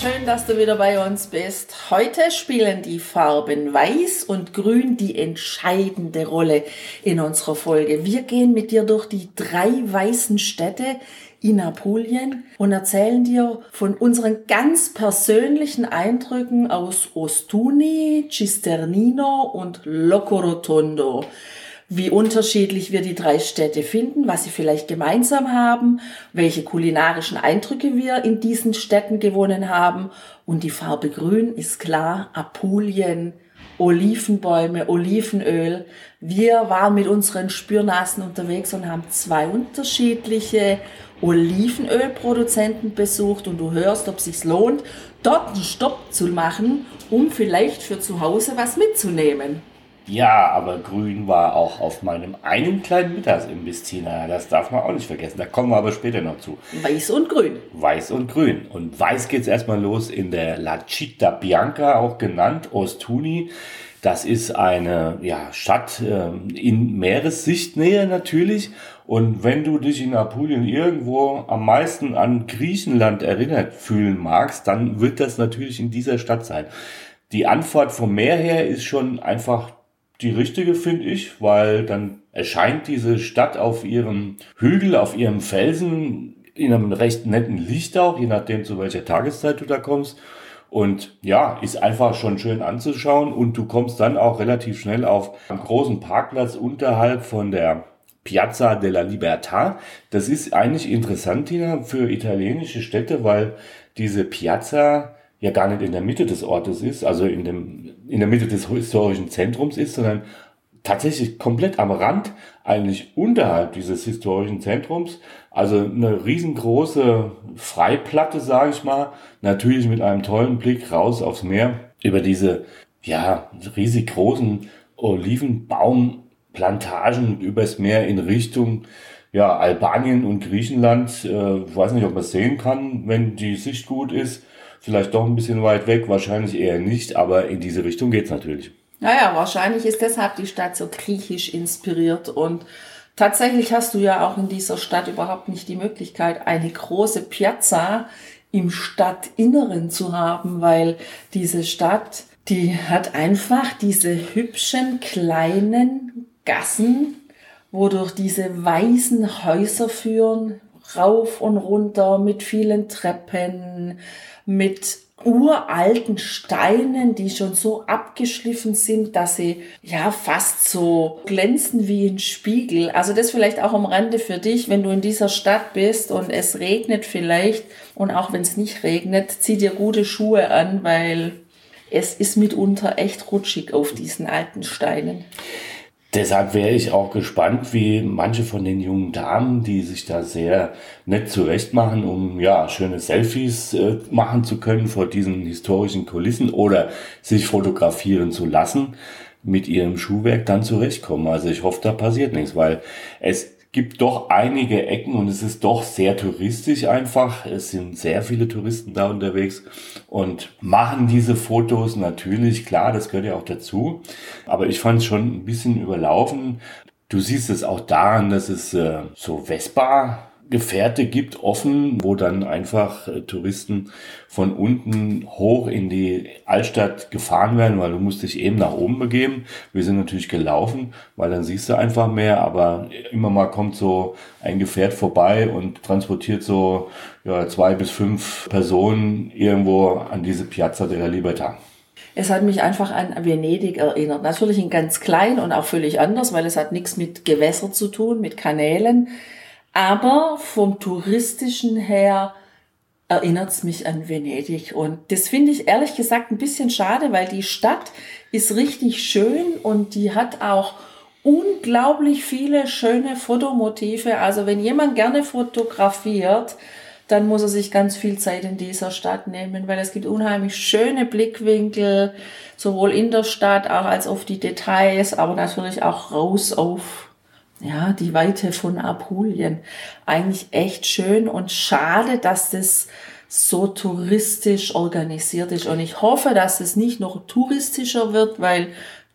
Schön, dass du wieder bei uns bist. Heute spielen die Farben Weiß und Grün die entscheidende Rolle in unserer Folge. Wir gehen mit dir durch die drei weißen Städte in Apulien und erzählen dir von unseren ganz persönlichen Eindrücken aus Ostuni, Cisternino und Locorotondo wie unterschiedlich wir die drei Städte finden, was sie vielleicht gemeinsam haben, welche kulinarischen Eindrücke wir in diesen Städten gewonnen haben. Und die Farbe Grün ist klar, Apulien, Olivenbäume, Olivenöl. Wir waren mit unseren Spürnasen unterwegs und haben zwei unterschiedliche Olivenölproduzenten besucht und du hörst, ob es sich lohnt, dort einen Stopp zu machen, um vielleicht für zu Hause was mitzunehmen. Ja, aber grün war auch auf meinem einen kleinen Mittagsimbiss, Tina. Das darf man auch nicht vergessen. Da kommen wir aber später noch zu. Weiß und grün. Weiß und grün. Und weiß geht's erstmal los in der La Città Bianca, auch genannt Ostuni. Das ist eine ja, Stadt äh, in Meeressichtnähe natürlich. Und wenn du dich in Apulien irgendwo am meisten an Griechenland erinnert fühlen magst, dann wird das natürlich in dieser Stadt sein. Die Antwort vom Meer her ist schon einfach die richtige, finde ich, weil dann erscheint diese Stadt auf ihrem Hügel, auf ihrem Felsen in einem recht netten Licht auch, je nachdem zu welcher Tageszeit du da kommst. Und ja, ist einfach schon schön anzuschauen und du kommst dann auch relativ schnell auf einen großen Parkplatz unterhalb von der Piazza della Libertà. Das ist eigentlich interessant, Tina, für italienische Städte, weil diese Piazza ja gar nicht in der Mitte des Ortes ist, also in, dem, in der Mitte des historischen Zentrums ist, sondern tatsächlich komplett am Rand, eigentlich unterhalb dieses historischen Zentrums. Also eine riesengroße Freiplatte, sage ich mal, natürlich mit einem tollen Blick raus aufs Meer über diese ja riesig großen Olivenbaumplantagen übers Meer in Richtung ja Albanien und Griechenland. Äh, ich weiß nicht, ob man sehen kann, wenn die Sicht gut ist vielleicht doch ein bisschen weit weg, wahrscheinlich eher nicht, aber in diese Richtung geht's natürlich. Naja, wahrscheinlich ist deshalb die Stadt so griechisch inspiriert und tatsächlich hast du ja auch in dieser Stadt überhaupt nicht die Möglichkeit, eine große Piazza im Stadtinneren zu haben, weil diese Stadt, die hat einfach diese hübschen kleinen Gassen, wodurch diese weißen Häuser führen, rauf und runter mit vielen Treppen, mit uralten Steinen, die schon so abgeschliffen sind, dass sie ja fast so glänzen wie ein Spiegel. Also das vielleicht auch am Rande für dich, wenn du in dieser Stadt bist und es regnet vielleicht und auch wenn es nicht regnet, zieh dir gute Schuhe an, weil es ist mitunter echt rutschig auf diesen alten Steinen. Deshalb wäre ich auch gespannt, wie manche von den jungen Damen, die sich da sehr nett zurechtmachen, um ja schöne Selfies äh, machen zu können vor diesen historischen Kulissen oder sich fotografieren zu lassen, mit ihrem Schuhwerk dann zurechtkommen. Also ich hoffe, da passiert nichts, weil es gibt doch einige Ecken und es ist doch sehr touristisch einfach. Es sind sehr viele Touristen da unterwegs und machen diese Fotos natürlich, klar, das gehört ja auch dazu. Aber ich fand es schon ein bisschen überlaufen. Du siehst es auch daran, dass es äh, so Vespa Gefährte gibt, offen, wo dann einfach äh, Touristen von unten hoch in die Altstadt gefahren werden, weil du musst dich eben nach oben begeben. Wir sind natürlich gelaufen, weil dann siehst du einfach mehr, aber immer mal kommt so ein Gefährt vorbei und transportiert so ja, zwei bis fünf Personen irgendwo an diese Piazza della Libertà. Es hat mich einfach an Venedig erinnert. Natürlich in ganz klein und auch völlig anders, weil es hat nichts mit Gewässer zu tun, mit Kanälen. Aber vom touristischen her erinnert es mich an Venedig. Und das finde ich ehrlich gesagt ein bisschen schade, weil die Stadt ist richtig schön und die hat auch unglaublich viele schöne Fotomotive. Also wenn jemand gerne fotografiert, dann muss er sich ganz viel Zeit in dieser Stadt nehmen, weil es gibt unheimlich schöne Blickwinkel, sowohl in der Stadt auch als auf die Details, aber natürlich auch raus auf ja, die Weite von Apulien. Eigentlich echt schön und schade, dass das so touristisch organisiert ist. Und ich hoffe, dass es nicht noch touristischer wird, weil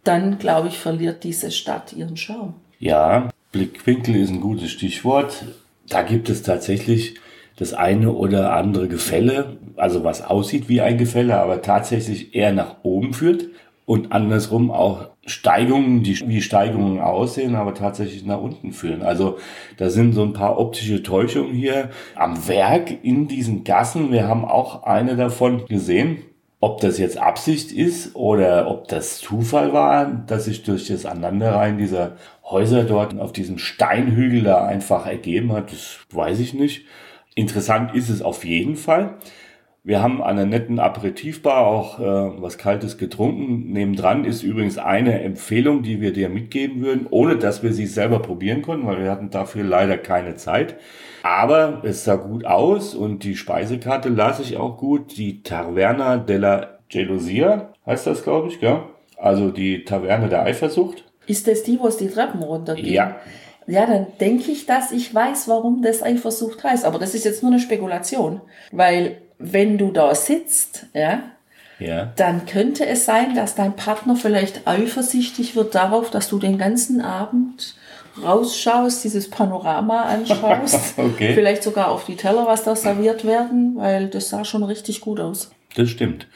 dann, glaube ich, verliert diese Stadt ihren Charme. Ja, Blickwinkel ist ein gutes Stichwort. Da gibt es tatsächlich das eine oder andere Gefälle, also was aussieht wie ein Gefälle, aber tatsächlich eher nach oben führt und andersrum auch Steigungen, die wie Steigungen aussehen, aber tatsächlich nach unten führen. Also da sind so ein paar optische Täuschungen hier am Werk in diesen Gassen. Wir haben auch eine davon gesehen. Ob das jetzt Absicht ist oder ob das Zufall war, dass sich durch das Aneinanderreihen dieser Häuser dort auf diesem Steinhügel da einfach ergeben hat, das weiß ich nicht. Interessant ist es auf jeden Fall. Wir haben an einer netten Aperitivbar auch äh, was Kaltes getrunken. Nebendran ist übrigens eine Empfehlung, die wir dir mitgeben würden, ohne dass wir sie selber probieren konnten, weil wir hatten dafür leider keine Zeit. Aber es sah gut aus und die Speisekarte las ich auch gut. Die Taverna della Gelosia heißt das, glaube ich, gell? Also die Taverne der Eifersucht. Ist das die, wo es die Treppen runtergehen? Ja. Ja, dann denke ich, dass ich weiß, warum das Eifersucht heißt. Aber das ist jetzt nur eine Spekulation. Weil wenn du da sitzt, ja, Ja. dann könnte es sein, dass dein Partner vielleicht eifersüchtig wird darauf, dass du den ganzen Abend rausschaust, dieses Panorama anschaust, Okay. vielleicht sogar auf die Teller, was da serviert werden, weil das sah schon richtig gut aus. Das stimmt.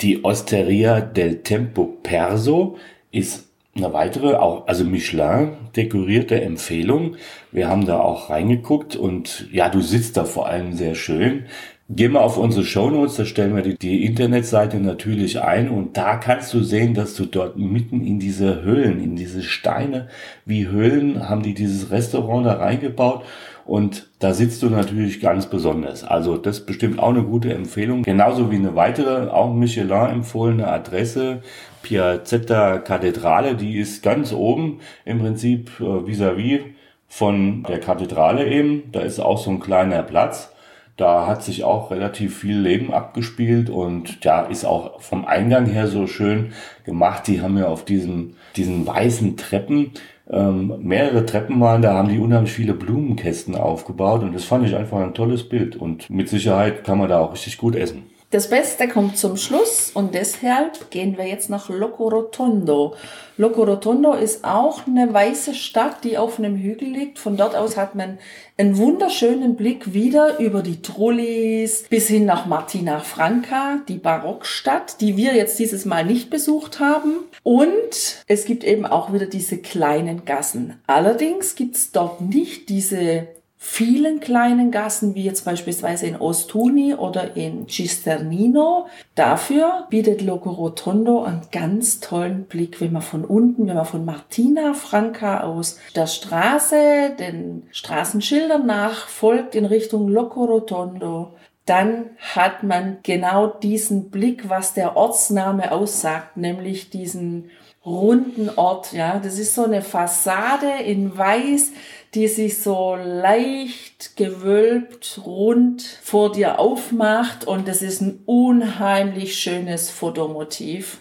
Die Osteria del Tempo Perso ist eine weitere, auch, also Michelin dekorierte Empfehlung. Wir haben da auch reingeguckt und ja, du sitzt da vor allem sehr schön. Geh mal auf unsere Shownotes, da stellen wir die, die Internetseite natürlich ein und da kannst du sehen, dass du dort mitten in diese Höhlen, in diese Steine wie Höhlen, haben die dieses Restaurant da reingebaut und da sitzt du natürlich ganz besonders. Also das ist bestimmt auch eine gute Empfehlung. Genauso wie eine weitere, auch Michelin empfohlene Adresse, Piazzetta Kathedrale, die ist ganz oben im Prinzip äh, vis-à-vis von der Kathedrale eben. Da ist auch so ein kleiner Platz. Da hat sich auch relativ viel Leben abgespielt und ja, ist auch vom Eingang her so schön gemacht. Die haben ja auf diesen, diesen weißen Treppen ähm, mehrere Treppen waren, da haben die unheimlich viele Blumenkästen aufgebaut und das fand ich einfach ein tolles Bild und mit Sicherheit kann man da auch richtig gut essen. Das Beste kommt zum Schluss und deshalb gehen wir jetzt nach Locorotondo. Locorotondo ist auch eine weiße Stadt, die auf einem Hügel liegt. Von dort aus hat man einen wunderschönen Blick wieder über die Trullis bis hin nach Martina Franca, die Barockstadt, die wir jetzt dieses Mal nicht besucht haben. Und es gibt eben auch wieder diese kleinen Gassen. Allerdings gibt es dort nicht diese vielen kleinen Gassen, wie jetzt beispielsweise in Ostuni oder in Cisternino. Dafür bietet Locorotondo einen ganz tollen Blick, wenn man von unten, wenn man von Martina Franca aus der Straße, den Straßenschildern nach folgt in Richtung Locorotondo. Dann hat man genau diesen Blick, was der Ortsname aussagt, nämlich diesen runden Ort, ja. Das ist so eine Fassade in weiß, die sich so leicht gewölbt rund vor dir aufmacht und das ist ein unheimlich schönes Fotomotiv.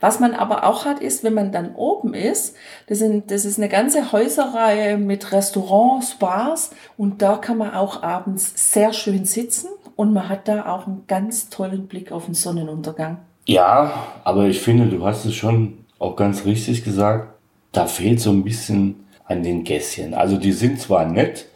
Was man aber auch hat, ist, wenn man dann oben ist, das, sind, das ist eine ganze Häuserreihe mit Restaurants, Bars und da kann man auch abends sehr schön sitzen und man hat da auch einen ganz tollen Blick auf den Sonnenuntergang. Ja, aber ich finde, du hast es schon auch ganz richtig gesagt, da fehlt so ein bisschen an den Gässchen. Also die sind zwar nett,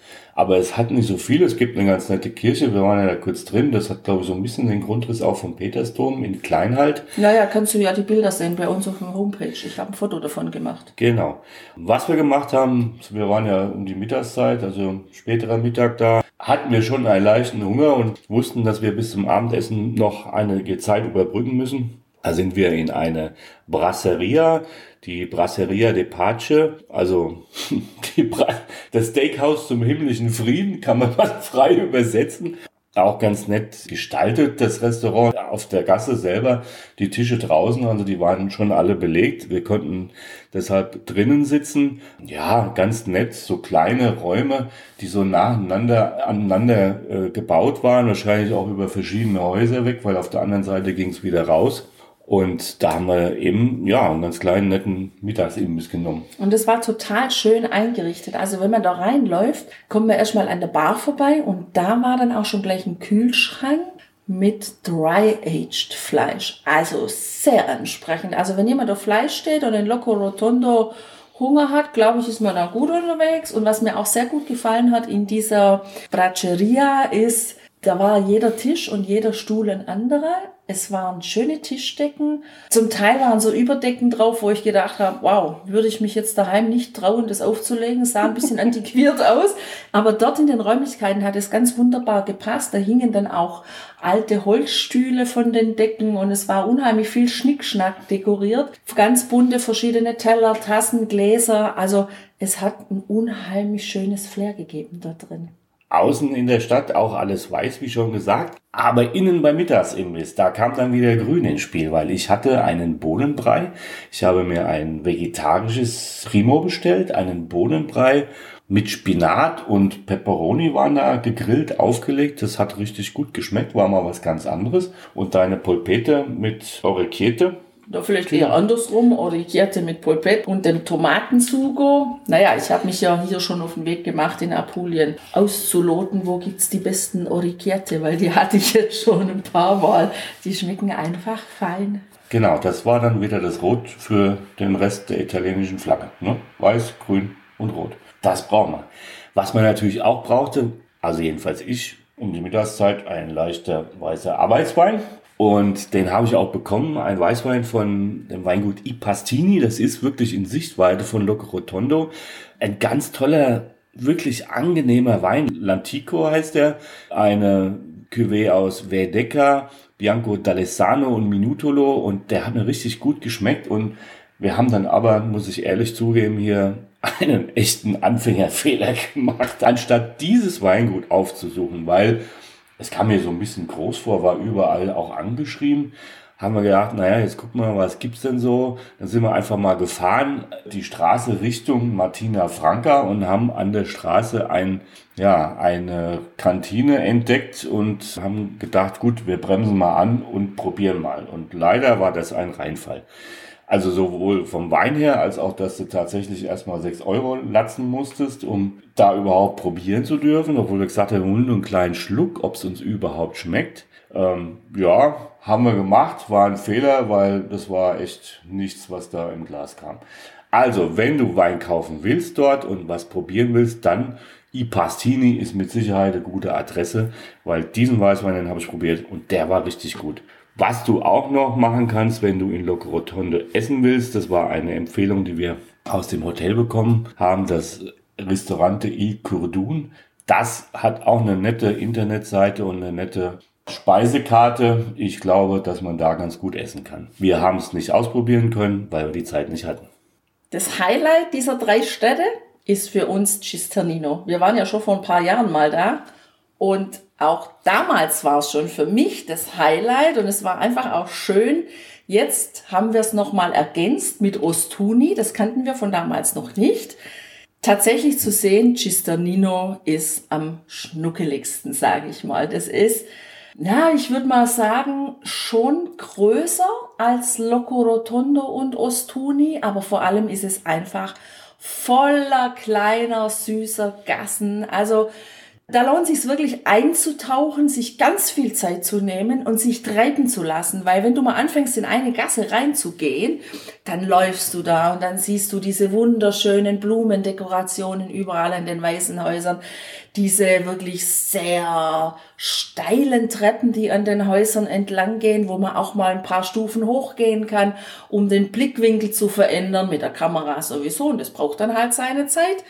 aber es hat nicht so viel. Es gibt eine ganz nette Kirche, wir waren ja da kurz drin. Das hat, glaube ich, so ein bisschen den Grundriss auch vom Petersdom in klein halt. Naja, kannst du ja die Bilder sehen bei uns auf der Homepage. Ich habe ein Foto davon gemacht. Genau. Was wir gemacht haben, wir waren ja um die Mittagszeit, also späterer Mittag da, hatten wir schon einen leichten Hunger und wussten, dass wir bis zum Abendessen noch einige Zeit überbrücken müssen. Da sind wir in eine Brasseria, die Brasseria de Pace, also Bra das Steakhouse zum himmlischen Frieden, kann man mal frei übersetzen. auch ganz nett gestaltet, das Restaurant. Auf der Gasse selber, die Tische draußen, also die waren schon alle belegt. Wir konnten deshalb drinnen sitzen. Ja, ganz nett, so kleine Räume, die so nacheinander aneinander äh, gebaut waren, wahrscheinlich auch über verschiedene Häuser weg, weil auf der anderen Seite ging es wieder raus. Und da haben wir eben, ja, einen ganz kleinen, netten Mittagsimbiss genommen. Und es war total schön eingerichtet. Also wenn man da reinläuft, kommen wir erstmal an der Bar vorbei und da war dann auch schon gleich ein Kühlschrank mit Dry-Aged Fleisch. Also sehr ansprechend. Also wenn jemand auf Fleisch steht und in Loco Rotondo Hunger hat, glaube ich, ist man da gut unterwegs. Und was mir auch sehr gut gefallen hat in dieser Braceria ist, da war jeder Tisch und jeder Stuhl ein anderer. Es waren schöne Tischdecken. Zum Teil waren so Überdecken drauf, wo ich gedacht habe, wow, würde ich mich jetzt daheim nicht trauen, das aufzulegen. Es sah ein bisschen antiquiert aus. Aber dort in den Räumlichkeiten hat es ganz wunderbar gepasst. Da hingen dann auch alte Holzstühle von den Decken und es war unheimlich viel Schnickschnack dekoriert. Ganz bunte verschiedene Teller, Tassen, Gläser. Also es hat ein unheimlich schönes Flair gegeben da drin. Außen in der Stadt auch alles weiß, wie schon gesagt. Aber innen beim Mittagsimbiss, da kam dann wieder Grün ins Spiel, weil ich hatte einen Bohnenbrei. Ich habe mir ein vegetarisches Primo bestellt, einen Bohnenbrei mit Spinat und Pepperoni waren da gegrillt, aufgelegt. Das hat richtig gut geschmeckt, war mal was ganz anderes. Und deine Polpete mit Orecchiette, oder vielleicht eher andersrum, Orecchiette mit Polpette und dem Tomatensugo. Naja, ich habe mich ja hier schon auf den Weg gemacht, in Apulien auszuloten, wo gibt's die besten Orecchiette, weil die hatte ich jetzt schon ein paar Mal. Die schmecken einfach fein. Genau, das war dann wieder das Rot für den Rest der italienischen Flagge. Ne? Weiß, grün und rot. Das brauchen wir. Was man natürlich auch brauchte, also jedenfalls ich, um die Mittagszeit ein leichter weißer Arbeitswein. Und den habe ich auch bekommen, ein Weißwein von dem Weingut I Pastini. Das ist wirklich in Sichtweite von Loco Rotondo. Ein ganz toller, wirklich angenehmer Wein. L'Antico heißt er. Eine Cuvée aus Verdeca, Bianco d'Alessano und Minutolo. Und der hat mir richtig gut geschmeckt. Und wir haben dann aber, muss ich ehrlich zugeben, hier einen echten Anfängerfehler gemacht, anstatt dieses Weingut aufzusuchen, weil es kam mir so ein bisschen groß vor, war überall auch angeschrieben. Haben wir gedacht, naja, jetzt gucken wir mal, was gibt's denn so? Dann sind wir einfach mal gefahren, die Straße Richtung Martina Franca und haben an der Straße ein, ja, eine Kantine entdeckt und haben gedacht, gut, wir bremsen mal an und probieren mal. Und leider war das ein Reinfall. Also sowohl vom Wein her, als auch, dass du tatsächlich erstmal 6 Euro latzen musstest, um da überhaupt probieren zu dürfen, obwohl wir gesagt haben, nur einen kleinen Schluck, ob es uns überhaupt schmeckt. Ähm, ja, haben wir gemacht, war ein Fehler, weil das war echt nichts, was da im Glas kam. Also, wenn du Wein kaufen willst dort und was probieren willst, dann I Pastini ist mit Sicherheit eine gute Adresse, weil diesen Weißwein, den habe ich probiert und der war richtig gut. Was du auch noch machen kannst, wenn du in Loco Rotondo essen willst, das war eine Empfehlung, die wir aus dem Hotel bekommen haben, das Restaurante I Kurdun. Das hat auch eine nette Internetseite und eine nette Speisekarte. Ich glaube, dass man da ganz gut essen kann. Wir haben es nicht ausprobieren können, weil wir die Zeit nicht hatten. Das Highlight dieser drei Städte ist für uns Cisternino. Wir waren ja schon vor ein paar Jahren mal da und auch damals war es schon für mich das Highlight und es war einfach auch schön. Jetzt haben wir es nochmal ergänzt mit Ostuni. Das kannten wir von damals noch nicht. Tatsächlich zu sehen, Cisternino ist am schnuckeligsten, sage ich mal. Das ist, ja, ich würde mal sagen, schon größer als Loco Rotondo und Ostuni, aber vor allem ist es einfach voller kleiner, süßer Gassen. Also da lohnt sich wirklich einzutauchen, sich ganz viel Zeit zu nehmen und sich treiben zu lassen, weil wenn du mal anfängst in eine Gasse reinzugehen, dann läufst du da und dann siehst du diese wunderschönen Blumendekorationen überall in den weißen Häusern, diese wirklich sehr steilen Treppen, die an den Häusern entlang gehen, wo man auch mal ein paar Stufen hochgehen kann, um den Blickwinkel zu verändern mit der Kamera sowieso und das braucht dann halt seine Zeit.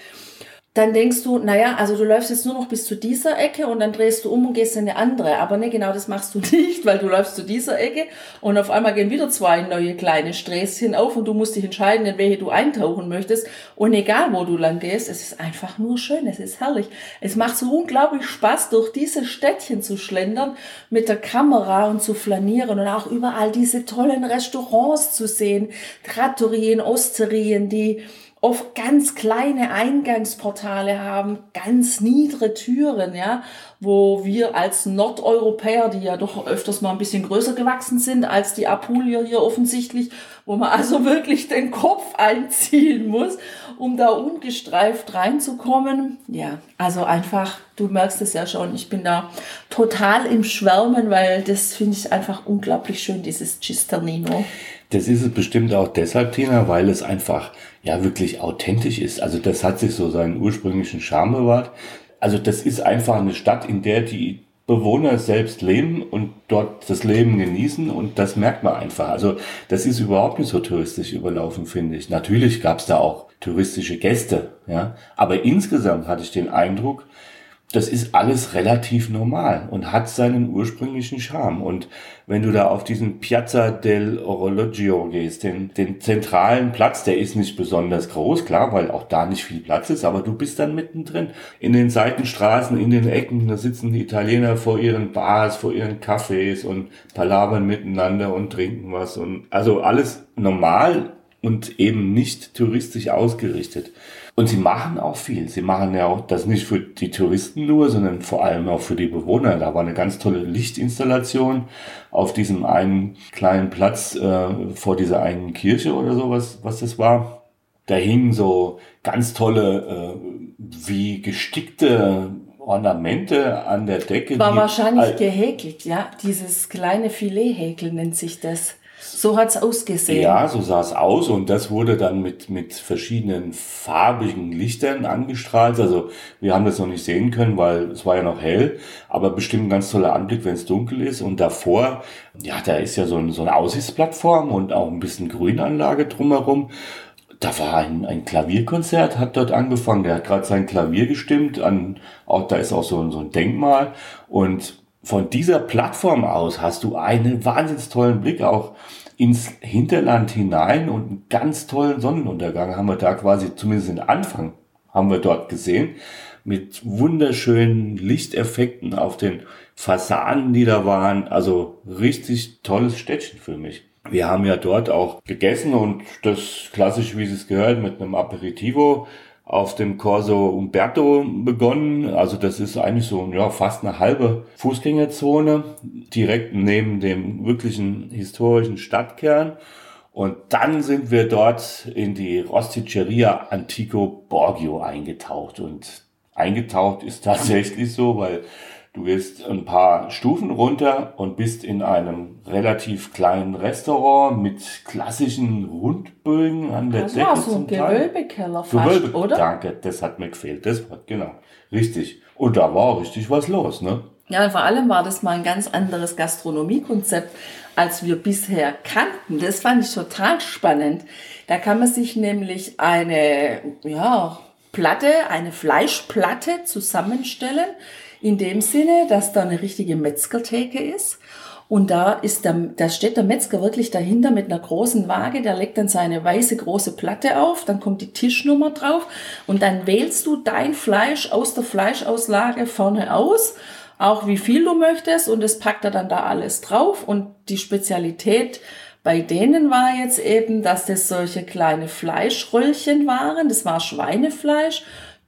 Dann denkst du, naja, also du läufst jetzt nur noch bis zu dieser Ecke und dann drehst du um und gehst in eine andere. Aber ne, genau das machst du nicht, weil du läufst zu dieser Ecke und auf einmal gehen wieder zwei neue kleine Sträßchen auf und du musst dich entscheiden, in welche du eintauchen möchtest. Und egal, wo du lang gehst, es ist einfach nur schön, es ist herrlich. Es macht so unglaublich Spaß, durch diese Städtchen zu schlendern, mit der Kamera und zu flanieren und auch überall diese tollen Restaurants zu sehen, Trattorien, Osterien, die oft ganz kleine Eingangsportale haben, ganz niedere Türen, ja, wo wir als Nordeuropäer, die ja doch öfters mal ein bisschen größer gewachsen sind als die Apulier hier offensichtlich, wo man also wirklich den Kopf einziehen muss, um da ungestreift reinzukommen. Ja, also einfach, du merkst es ja schon, ich bin da total im Schwärmen, weil das finde ich einfach unglaublich schön, dieses Cisternino. Das ist es bestimmt auch deshalb, Tina, weil es einfach ja wirklich authentisch ist. Also das hat sich so seinen ursprünglichen Charme bewahrt. Also das ist einfach eine Stadt, in der die Bewohner selbst leben und dort das Leben genießen und das merkt man einfach. Also das ist überhaupt nicht so touristisch überlaufen, finde ich. Natürlich gab es da auch touristische Gäste, ja, aber insgesamt hatte ich den Eindruck, das ist alles relativ normal und hat seinen ursprünglichen Charme. Und wenn du da auf diesen Piazza del Orologio gehst, den, den zentralen Platz, der ist nicht besonders groß, klar, weil auch da nicht viel Platz ist, aber du bist dann mittendrin. In den Seitenstraßen, in den Ecken, da sitzen die Italiener vor ihren Bars, vor ihren Cafés und palabern miteinander und trinken was und also alles normal und eben nicht touristisch ausgerichtet. Und sie machen auch viel. Sie machen ja auch das nicht für die Touristen nur, sondern vor allem auch für die Bewohner. Da war eine ganz tolle Lichtinstallation auf diesem einen kleinen Platz äh, vor dieser einen Kirche oder sowas, was das war. Da hingen so ganz tolle, äh, wie gestickte Ornamente an der Decke. War wahrscheinlich gehäkelt, ja. Dieses kleine Filethäkel nennt sich das. So hat's ausgesehen. Ja, so sah es aus und das wurde dann mit, mit verschiedenen farbigen Lichtern angestrahlt. Also wir haben das noch nicht sehen können, weil es war ja noch hell, aber bestimmt ein ganz toller Anblick, wenn es dunkel ist. Und davor, ja, da ist ja so, ein, so eine Aussichtsplattform und auch ein bisschen Grünanlage drumherum da war ein, ein Klavierkonzert, hat dort angefangen. Der hat gerade sein Klavier gestimmt. An, auch, da ist auch so, so ein Denkmal. Und von dieser Plattform aus hast du einen wahnsinnig tollen Blick auch ins Hinterland hinein und einen ganz tollen Sonnenuntergang haben wir da quasi, zumindest den Anfang haben wir dort gesehen, mit wunderschönen Lichteffekten auf den Fassaden, die da waren. Also richtig tolles Städtchen für mich. Wir haben ja dort auch gegessen und das klassisch, wie es gehört, mit einem Aperitivo auf dem Corso Umberto begonnen. Also das ist eigentlich so ja, fast eine halbe Fußgängerzone, direkt neben dem wirklichen historischen Stadtkern. Und dann sind wir dort in die Rosticceria Antico Borgio eingetaucht. Und eingetaucht ist tatsächlich so, weil Du gehst ein paar Stufen runter und bist in einem relativ kleinen Restaurant mit klassischen Rundbögen an der das Decke. War so ein Gewölbekeller fast, Gewölbe oder? Danke, das hat mir gefehlt. Das war, genau, richtig. Und da war richtig was los, ne? Ja, vor allem war das mal ein ganz anderes Gastronomiekonzept, als wir bisher kannten. Das fand ich total spannend. Da kann man sich nämlich eine, ja, Platte, eine Fleischplatte zusammenstellen in dem Sinne, dass da eine richtige Metzgertheke ist. Und da ist der, da steht der Metzger wirklich dahinter mit einer großen Waage, der legt dann seine weiße große Platte auf, dann kommt die Tischnummer drauf. Und dann wählst du dein Fleisch aus der Fleischauslage vorne aus, auch wie viel du möchtest. Und das packt er dann da alles drauf. Und die Spezialität bei denen war jetzt eben, dass das solche kleine Fleischröllchen waren, das war Schweinefleisch,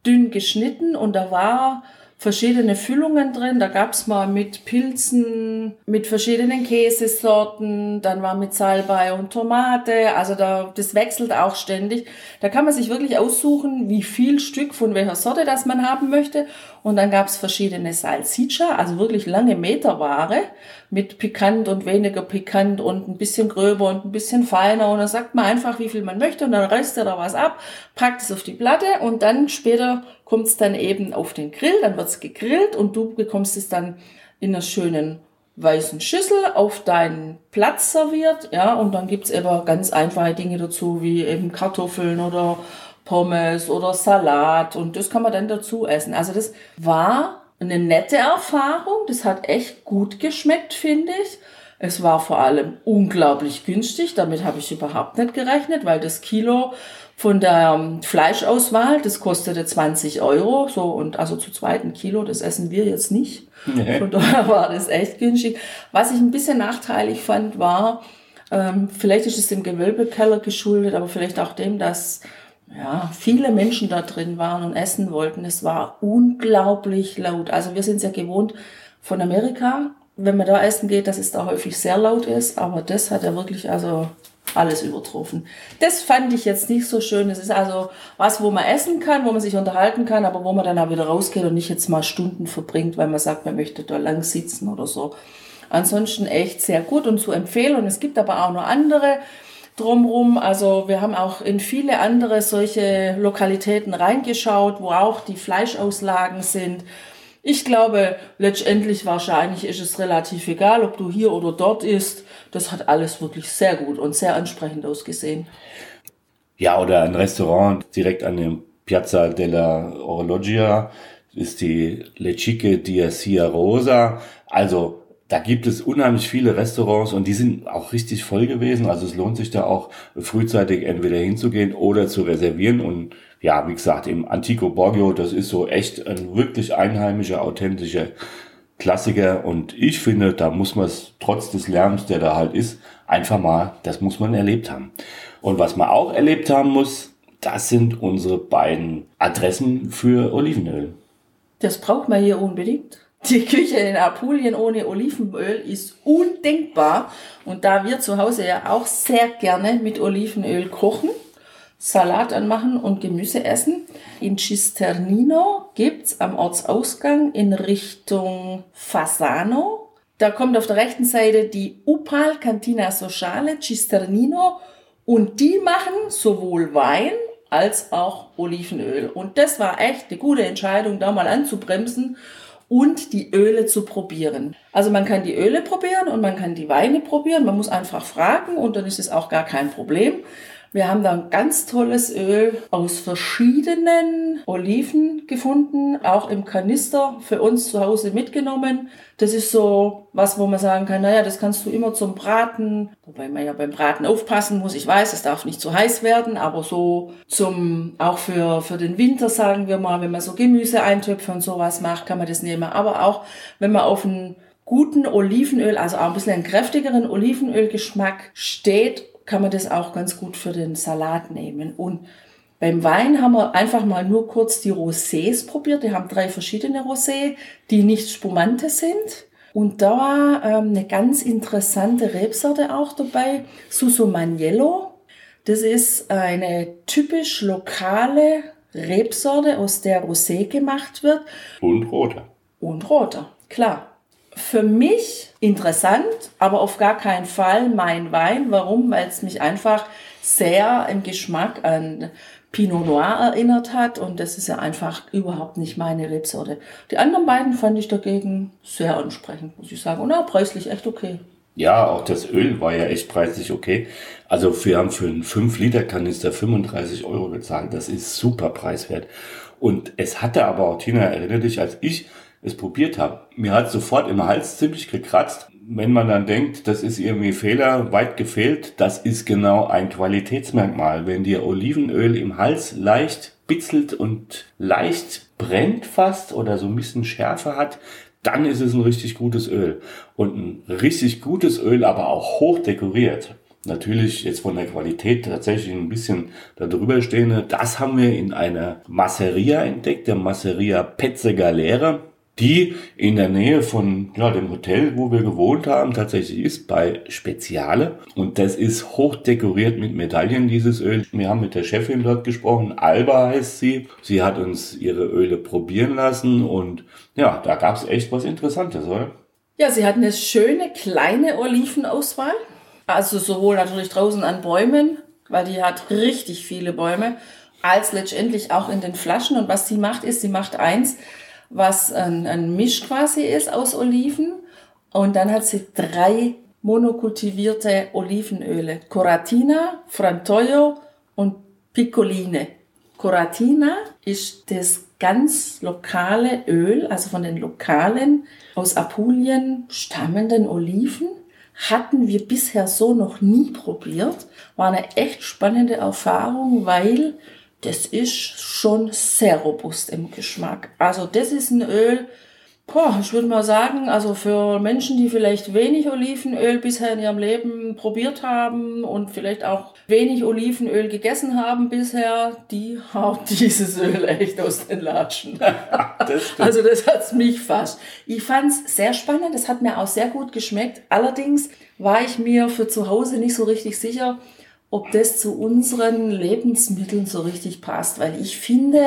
dünn geschnitten. Und da war verschiedene Füllungen drin. Da gab's mal mit Pilzen, mit verschiedenen Käsesorten, dann war mit Salbei und Tomate. Also da, das wechselt auch ständig. Da kann man sich wirklich aussuchen, wie viel Stück von welcher Sorte das man haben möchte. Und dann gab's verschiedene Salsiccia, also wirklich lange Meterware mit pikant und weniger pikant und ein bisschen gröber und ein bisschen feiner. Und dann sagt man einfach, wie viel man möchte und dann reißt er da was ab, packt es auf die Platte und dann später kommt es dann eben auf den Grill, dann wird's gegrillt und du bekommst es dann in einer schönen weißen Schüssel auf deinen Platz serviert, ja, und dann gibt's eben ganz einfache Dinge dazu, wie eben Kartoffeln oder Pommes oder Salat und das kann man dann dazu essen. Also das war eine nette Erfahrung. Das hat echt gut geschmeckt, finde ich. Es war vor allem unglaublich günstig. Damit habe ich überhaupt nicht gerechnet, weil das Kilo von der ähm, Fleischauswahl, das kostete 20 Euro, so und also zu zweiten Kilo, das essen wir jetzt nicht. Nee. Von daher war das echt günstig. Was ich ein bisschen nachteilig fand, war, ähm, vielleicht ist es dem Gewölbekeller geschuldet, aber vielleicht auch dem, dass ja, viele Menschen da drin waren und essen wollten. Es war unglaublich laut. Also wir sind es ja gewohnt von Amerika, wenn man da essen geht, dass es da häufig sehr laut ist, aber das hat ja wirklich also alles übertroffen. Das fand ich jetzt nicht so schön. Es ist also was, wo man essen kann, wo man sich unterhalten kann, aber wo man dann auch wieder rausgeht und nicht jetzt mal Stunden verbringt, weil man sagt, man möchte da lang sitzen oder so. Ansonsten echt sehr gut und zu empfehlen. Und es gibt aber auch noch andere drumrum. Also wir haben auch in viele andere solche Lokalitäten reingeschaut, wo auch die Fleischauslagen sind. Ich glaube, letztendlich wahrscheinlich ist es relativ egal, ob du hier oder dort isst. Das hat alles wirklich sehr gut und sehr ansprechend ausgesehen. Ja, oder ein Restaurant direkt an dem Piazza della Orologia ist die Le Chique di Sia Rosa. Also da gibt es unheimlich viele Restaurants und die sind auch richtig voll gewesen. Also es lohnt sich da auch frühzeitig entweder hinzugehen oder zu reservieren. Und ja, wie gesagt, im Antico Borgio, das ist so echt ein wirklich einheimischer, authentischer Klassiker. Und ich finde, da muss man es trotz des Lärms, der da halt ist, einfach mal, das muss man erlebt haben. Und was man auch erlebt haben muss, das sind unsere beiden Adressen für Olivenöl. Das braucht man hier unbedingt. Die Küche in Apulien ohne Olivenöl ist undenkbar. Und da wir zu Hause ja auch sehr gerne mit Olivenöl kochen, Salat anmachen und Gemüse essen, in Cisternino gibt's am Ortsausgang in Richtung Fasano. Da kommt auf der rechten Seite die Upal Cantina Sociale Cisternino und die machen sowohl Wein als auch Olivenöl. Und das war echt eine gute Entscheidung, da mal anzubremsen und die Öle zu probieren. Also man kann die Öle probieren und man kann die Weine probieren. Man muss einfach fragen und dann ist es auch gar kein Problem. Wir haben da ein ganz tolles Öl aus verschiedenen Oliven gefunden, auch im Kanister für uns zu Hause mitgenommen. Das ist so was, wo man sagen kann, naja, das kannst du immer zum Braten, wobei man ja beim Braten aufpassen muss. Ich weiß, es darf nicht zu heiß werden, aber so zum, auch für, für den Winter, sagen wir mal, wenn man so Gemüseeintöpfe und sowas macht, kann man das nehmen. Aber auch, wenn man auf einen guten Olivenöl, also auch ein bisschen einen kräftigeren Olivenölgeschmack steht kann man das auch ganz gut für den Salat nehmen. Und beim Wein haben wir einfach mal nur kurz die Rosés probiert. Die haben drei verschiedene Rosé, die nicht spumante sind. Und da war ähm, eine ganz interessante Rebsorte auch dabei, Susumagnello. Das ist eine typisch lokale Rebsorte, aus der Rosé gemacht wird. Und roter. Und roter, klar für mich interessant, aber auf gar keinen Fall mein Wein. Warum? Weil es mich einfach sehr im Geschmack an Pinot Noir erinnert hat und das ist ja einfach überhaupt nicht meine Rebsorte. Die anderen beiden fand ich dagegen sehr ansprechend, muss ich sagen. Und auch preislich echt okay. Ja, auch das Öl war ja echt preislich okay. Also wir haben für einen 5-Liter-Kanister 35 Euro gezahlt. Das ist super preiswert. Und es hatte aber auch, Tina, erinnere dich, als ich es probiert habe. Mir hat sofort im Hals ziemlich gekratzt. Wenn man dann denkt, das ist irgendwie Fehler, weit gefehlt, das ist genau ein Qualitätsmerkmal. Wenn dir Olivenöl im Hals leicht bitzelt und leicht brennt fast oder so ein bisschen Schärfe hat, dann ist es ein richtig gutes Öl. Und ein richtig gutes Öl, aber auch hoch dekoriert. Natürlich jetzt von der Qualität tatsächlich ein bisschen darüber stehende. Das haben wir in einer Masseria entdeckt, der Masseria Pezze Galera die in der Nähe von ja, dem Hotel, wo wir gewohnt haben, tatsächlich ist, bei Speziale. Und das ist hoch dekoriert mit Medaillen, dieses Öl. Wir haben mit der Chefin dort gesprochen, Alba heißt sie. Sie hat uns ihre Öle probieren lassen und ja, da gab es echt was Interessantes, oder? Ja, sie hat eine schöne kleine Olivenauswahl. Also sowohl natürlich draußen an Bäumen, weil die hat richtig viele Bäume, als letztendlich auch in den Flaschen. Und was sie macht, ist, sie macht eins, was ein, ein Misch quasi ist aus Oliven. Und dann hat sie drei monokultivierte Olivenöle. Coratina, Frantoio und Piccoline. Coratina ist das ganz lokale Öl, also von den lokalen aus Apulien stammenden Oliven. Hatten wir bisher so noch nie probiert. War eine echt spannende Erfahrung, weil das ist schon sehr robust im Geschmack. Also das ist ein Öl, Boah, ich würde mal sagen, also für Menschen, die vielleicht wenig Olivenöl bisher in ihrem Leben probiert haben und vielleicht auch wenig Olivenöl gegessen haben bisher, die haut dieses Öl echt aus den Latschen. das also das hat's mich fast. Ich fand's sehr spannend, es hat mir auch sehr gut geschmeckt. Allerdings war ich mir für zu Hause nicht so richtig sicher, ob das zu unseren Lebensmitteln so richtig passt, weil ich finde,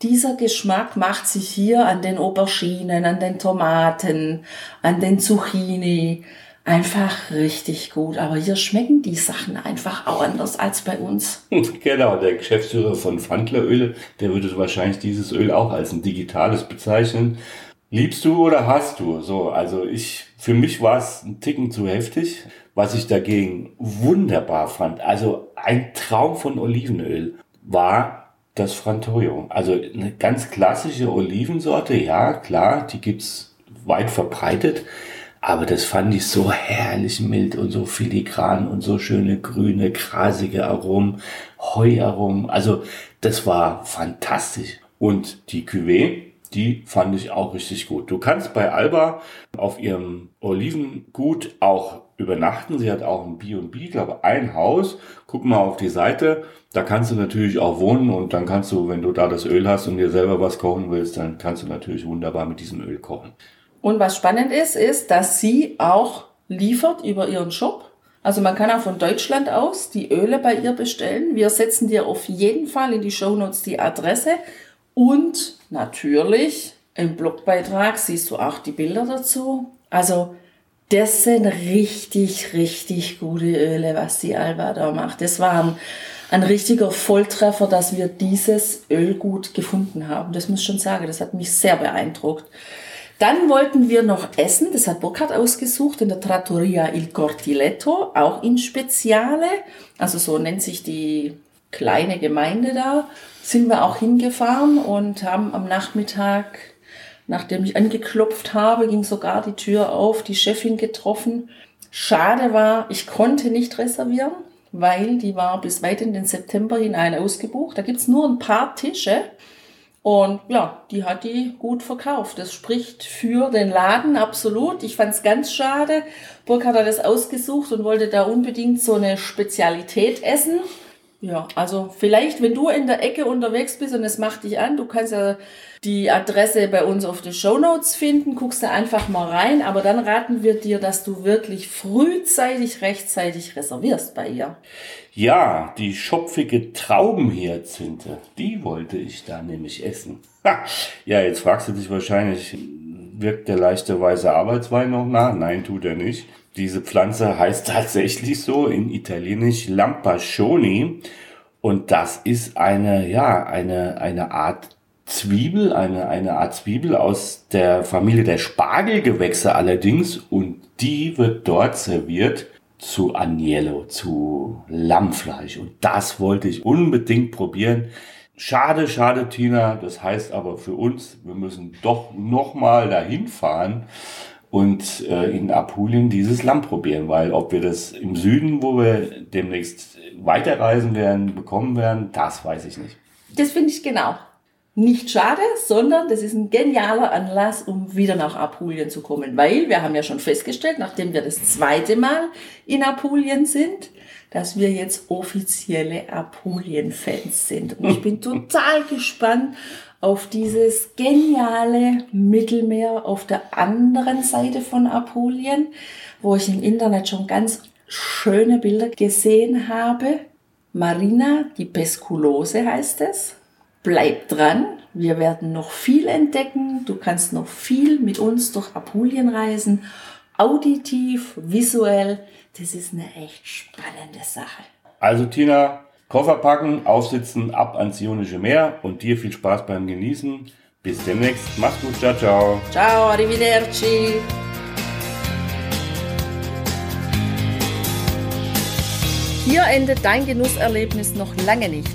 dieser Geschmack macht sich hier an den Auberginen, an den Tomaten, an den Zucchini einfach richtig gut. Aber hier schmecken die Sachen einfach auch anders als bei uns. Genau, der Geschäftsführer von Fandleröle, der würde wahrscheinlich dieses Öl auch als ein digitales bezeichnen. Liebst du oder hast du? So, also ich, für mich war es ein Ticken zu heftig. Was ich dagegen wunderbar fand, also ein Traum von Olivenöl, war das Frantoio. Also eine ganz klassische Olivensorte, ja, klar, die gibt's weit verbreitet. Aber das fand ich so herrlich mild und so filigran und so schöne grüne, grasige Aromen, Heuaromen. Also das war fantastisch. Und die Cuvée, die fand ich auch richtig gut. Du kannst bei Alba auf ihrem Olivengut auch übernachten. Sie hat auch ein B&B, glaube ein Haus. Guck mal auf die Seite. Da kannst du natürlich auch wohnen und dann kannst du, wenn du da das Öl hast und dir selber was kochen willst, dann kannst du natürlich wunderbar mit diesem Öl kochen. Und was spannend ist, ist, dass sie auch liefert über ihren Shop. Also man kann auch von Deutschland aus die Öle bei ihr bestellen. Wir setzen dir auf jeden Fall in die Show Notes die Adresse und natürlich im Blogbeitrag siehst du auch die Bilder dazu. Also das sind richtig, richtig gute Öle, was die Alba da macht. Das war ein ein richtiger Volltreffer, dass wir dieses Ölgut gefunden haben. Das muss ich schon sagen, das hat mich sehr beeindruckt. Dann wollten wir noch essen, das hat Burkhard ausgesucht, in der Trattoria Il Cortiletto, auch in Speziale, also so nennt sich die kleine Gemeinde da, sind wir auch hingefahren und haben am Nachmittag, nachdem ich angeklopft habe, ging sogar die Tür auf, die Chefin getroffen. Schade war, ich konnte nicht reservieren weil die war bis weit in den September hinein ausgebucht. Da gibt's nur ein paar Tische. Und ja, die hat die gut verkauft. Das spricht für den Laden absolut. Ich fand's ganz schade. Burkhard hat das ausgesucht und wollte da unbedingt so eine Spezialität essen. Ja, also vielleicht, wenn du in der Ecke unterwegs bist und es macht dich an, du kannst ja die Adresse bei uns auf den Show Notes finden, guckst da einfach mal rein, aber dann raten wir dir, dass du wirklich frühzeitig, rechtzeitig reservierst bei ihr. Ja, die schopfige Traubenhyazinthe, die wollte ich da nämlich essen. ja, jetzt fragst du dich wahrscheinlich, wirkt der leichte weiße Arbeitswein noch nach? Nein, tut er nicht. Diese Pflanze heißt tatsächlich so in Italienisch Lampascioni. Und das ist eine, ja, eine, eine Art Zwiebel, eine, eine Art Zwiebel aus der Familie der Spargelgewächse allerdings. Und die wird dort serviert zu Agnello, zu Lammfleisch. Und das wollte ich unbedingt probieren. Schade, schade, Tina. Das heißt aber für uns, wir müssen doch nochmal dahin fahren und äh, in Apulien dieses Lamm probieren, weil ob wir das im Süden, wo wir demnächst weiterreisen werden, bekommen werden, das weiß ich nicht. Das finde ich genau. Nicht schade, sondern das ist ein genialer Anlass, um wieder nach Apulien zu kommen, weil wir haben ja schon festgestellt, nachdem wir das zweite Mal in Apulien sind, dass wir jetzt offizielle Apulien-Fans sind. Und ich bin total gespannt, auf dieses geniale Mittelmeer auf der anderen Seite von Apulien, wo ich im Internet schon ganz schöne Bilder gesehen habe. Marina di Pesculose heißt es. Bleib dran, wir werden noch viel entdecken. Du kannst noch viel mit uns durch Apulien reisen. Auditiv, visuell. Das ist eine echt spannende Sache. Also Tina, Koffer packen, aufsitzen, ab ans Ionische Meer und dir viel Spaß beim Genießen. Bis demnächst. Mach's gut. Ciao, ciao. Ciao, arrivederci. Hier endet dein Genusserlebnis noch lange nicht.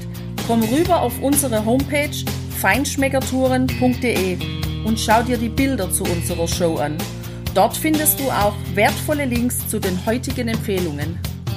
Komm rüber auf unsere Homepage feinschmeckertouren.de und schau dir die Bilder zu unserer Show an. Dort findest du auch wertvolle Links zu den heutigen Empfehlungen.